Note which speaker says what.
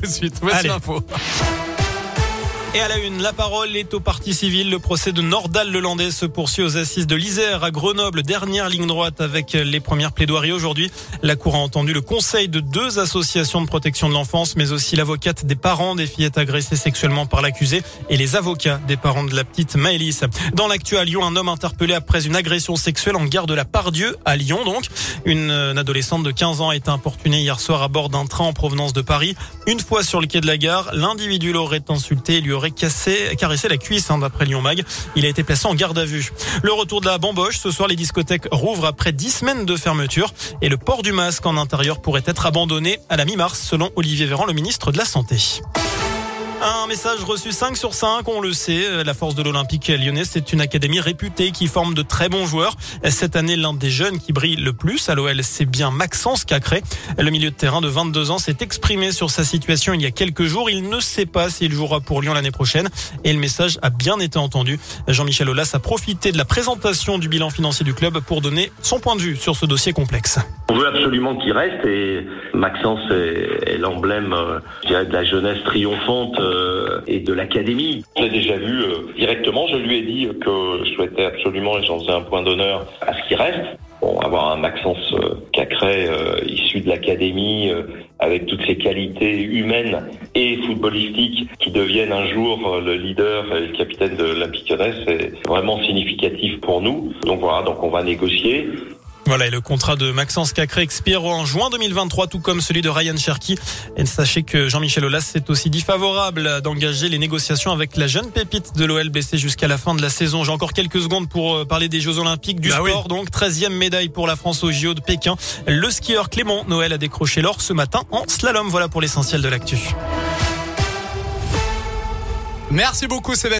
Speaker 1: Tout de suite, voici l'info.
Speaker 2: Et à la une, la parole est au parti civil. Le procès de Nordal Lelandais se poursuit aux assises de l'Isère à Grenoble. Dernière ligne droite avec les premières plaidoiries aujourd'hui. La Cour a entendu le conseil de deux associations de protection de l'enfance, mais aussi l'avocate des parents des fillettes agressées sexuellement par l'accusé et les avocats des parents de la petite Maëlys. Dans l'actu à Lyon, un homme interpellé après une agression sexuelle en gare de la Pardieu à Lyon donc. Une, euh, adolescente de 15 ans a été importunée hier soir à bord d'un train en provenance de Paris. Une fois sur le quai de la gare, l'individu l'aurait insulté et lui aurait cassé, caressé la cuisse, hein, d'après Lyon Mag. Il a été placé en garde à vue. Le retour de la bamboche. Ce soir, les discothèques rouvrent après 10 semaines de fermeture et le port du masque en intérieur pourrait être abandonné à la mi-mars, selon Olivier Véran, le ministre de la Santé. Un message reçu 5 sur 5, on le sait. La force de l'Olympique lyonnais, c'est une académie réputée qui forme de très bons joueurs. Cette année, l'un des jeunes qui brille le plus à l'OL, c'est bien Maxence Cacré. Le milieu de terrain de 22 ans s'est exprimé sur sa situation il y a quelques jours. Il ne sait pas s'il jouera pour Lyon l'année prochaine et le message a bien été entendu. Jean-Michel Aulas a profité de la présentation du bilan financier du club pour donner son point de vue sur ce dossier complexe.
Speaker 3: On veut absolument qu'il reste et Maxence est, est l'emblème, euh, de la jeunesse triomphante euh, et de l'académie. Je l'ai déjà vu euh, directement. Je lui ai dit que je souhaitais absolument, et j'en faisais un point d'honneur, à ce qu'il reste. Bon, avoir un Maxence euh, Cacré euh, issu de l'académie, avec toutes ses qualités humaines et footballistiques, qui deviennent un jour le leader et le capitaine de l'Olympique c'est vraiment significatif pour nous. Donc voilà, donc on va négocier.
Speaker 2: Voilà, et le contrat de Maxence Cacré expire en juin 2023, tout comme celui de Ryan Cherky. Et sachez que Jean-Michel Aulas s'est aussi dit favorable d'engager les négociations avec la jeune pépite de l'OLBC jusqu'à la fin de la saison. J'ai encore quelques secondes pour euh, parler des Jeux Olympiques du
Speaker 1: Bah oui.
Speaker 2: sport. Donc, 13e médaille pour la France au JO de Pékin. Le skieur Clément Noël a décroché l'or ce matin en slalom. Voilà pour l'essentiel de l'actu.
Speaker 1: Merci beaucoup, Sébastien.